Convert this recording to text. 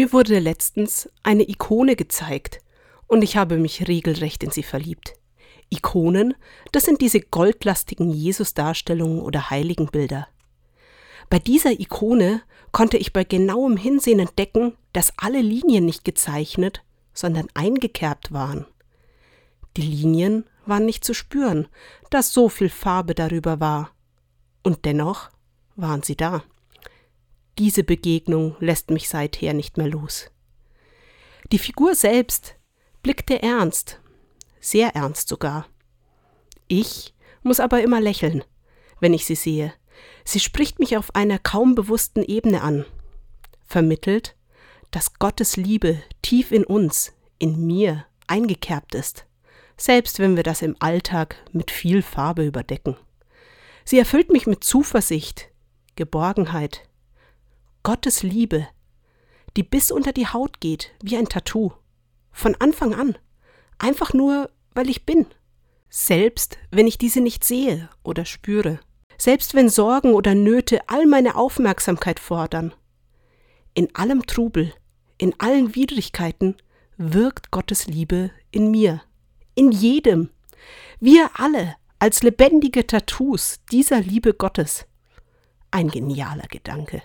Mir wurde letztens eine Ikone gezeigt und ich habe mich regelrecht in sie verliebt. Ikonen, das sind diese goldlastigen Jesus-Darstellungen oder Heiligenbilder. Bei dieser Ikone konnte ich bei genauem Hinsehen entdecken, dass alle Linien nicht gezeichnet, sondern eingekerbt waren. Die Linien waren nicht zu spüren, da so viel Farbe darüber war. Und dennoch waren sie da. Diese Begegnung lässt mich seither nicht mehr los. Die Figur selbst blickte ernst, sehr ernst sogar. Ich muss aber immer lächeln, wenn ich sie sehe. Sie spricht mich auf einer kaum bewussten Ebene an, vermittelt, dass Gottes Liebe tief in uns, in mir, eingekerbt ist, selbst wenn wir das im Alltag mit viel Farbe überdecken. Sie erfüllt mich mit Zuversicht, Geborgenheit, Gottes Liebe, die bis unter die Haut geht, wie ein Tattoo. Von Anfang an. Einfach nur, weil ich bin. Selbst wenn ich diese nicht sehe oder spüre. Selbst wenn Sorgen oder Nöte all meine Aufmerksamkeit fordern. In allem Trubel, in allen Widrigkeiten wirkt Gottes Liebe in mir. In jedem. Wir alle als lebendige Tattoos dieser Liebe Gottes. Ein genialer Gedanke.